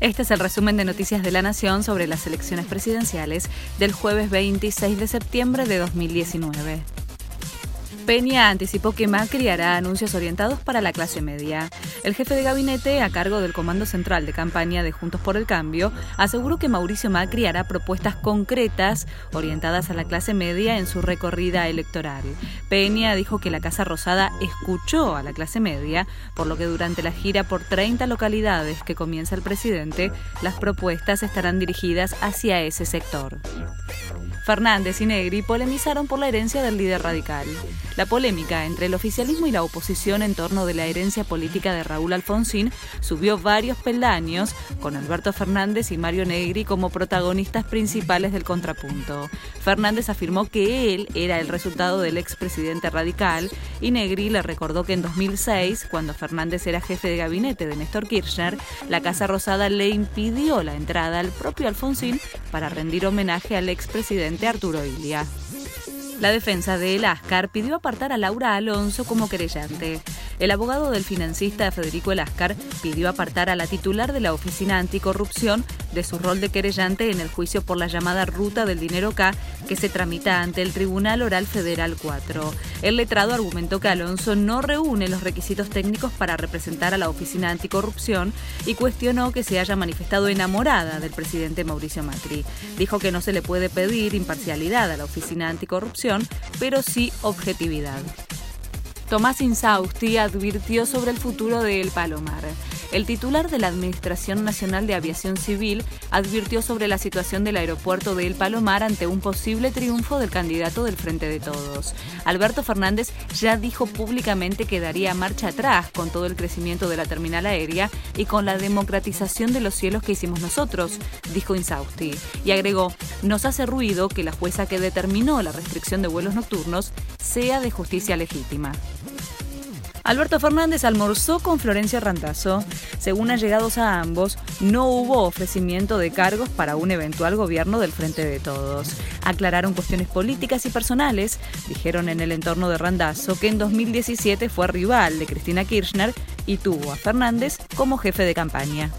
Este es el resumen de Noticias de la Nación sobre las elecciones presidenciales del jueves 26 de septiembre de 2019. Peña anticipó que Macri hará anuncios orientados para la clase media. El jefe de gabinete, a cargo del Comando Central de Campaña de Juntos por el Cambio, aseguró que Mauricio Macri hará propuestas concretas orientadas a la clase media en su recorrida electoral. Peña dijo que la Casa Rosada escuchó a la clase media, por lo que durante la gira por 30 localidades que comienza el presidente, las propuestas estarán dirigidas hacia ese sector. Fernández y Negri polemizaron por la herencia del líder radical. La polémica entre el oficialismo y la oposición en torno de la herencia política de Raúl Alfonsín subió varios peldaños, con Alberto Fernández y Mario Negri como protagonistas principales del contrapunto. Fernández afirmó que él era el resultado del expresidente radical y Negri le recordó que en 2006, cuando Fernández era jefe de gabinete de Néstor Kirchner, la Casa Rosada le impidió la entrada al propio Alfonsín para rendir homenaje al expresidente Arturo Ilia. La defensa de El Ascar pidió apartar a Laura Alonso como querellante. El abogado del financista Federico El Ascar pidió apartar a la titular de la Oficina Anticorrupción de su rol de querellante en el juicio por la llamada Ruta del Dinero K que se tramita ante el Tribunal Oral Federal 4. El letrado argumentó que Alonso no reúne los requisitos técnicos para representar a la Oficina Anticorrupción y cuestionó que se haya manifestado enamorada del presidente Mauricio Macri. Dijo que no se le puede pedir imparcialidad a la Oficina Anticorrupción pero sí objetividad. Tomás Insausti advirtió sobre el futuro de El Palomar. El titular de la Administración Nacional de Aviación Civil advirtió sobre la situación del aeropuerto de El Palomar ante un posible triunfo del candidato del Frente de Todos. Alberto Fernández ya dijo públicamente que daría marcha atrás con todo el crecimiento de la terminal aérea y con la democratización de los cielos que hicimos nosotros, dijo Insausti. Y agregó, nos hace ruido que la jueza que determinó la restricción de vuelos nocturnos sea de justicia legítima. Alberto Fernández almorzó con Florencia Randazzo. Según allegados a ambos, no hubo ofrecimiento de cargos para un eventual gobierno del Frente de Todos. Aclararon cuestiones políticas y personales, dijeron en el entorno de Randazzo que en 2017 fue rival de Cristina Kirchner y tuvo a Fernández como jefe de campaña.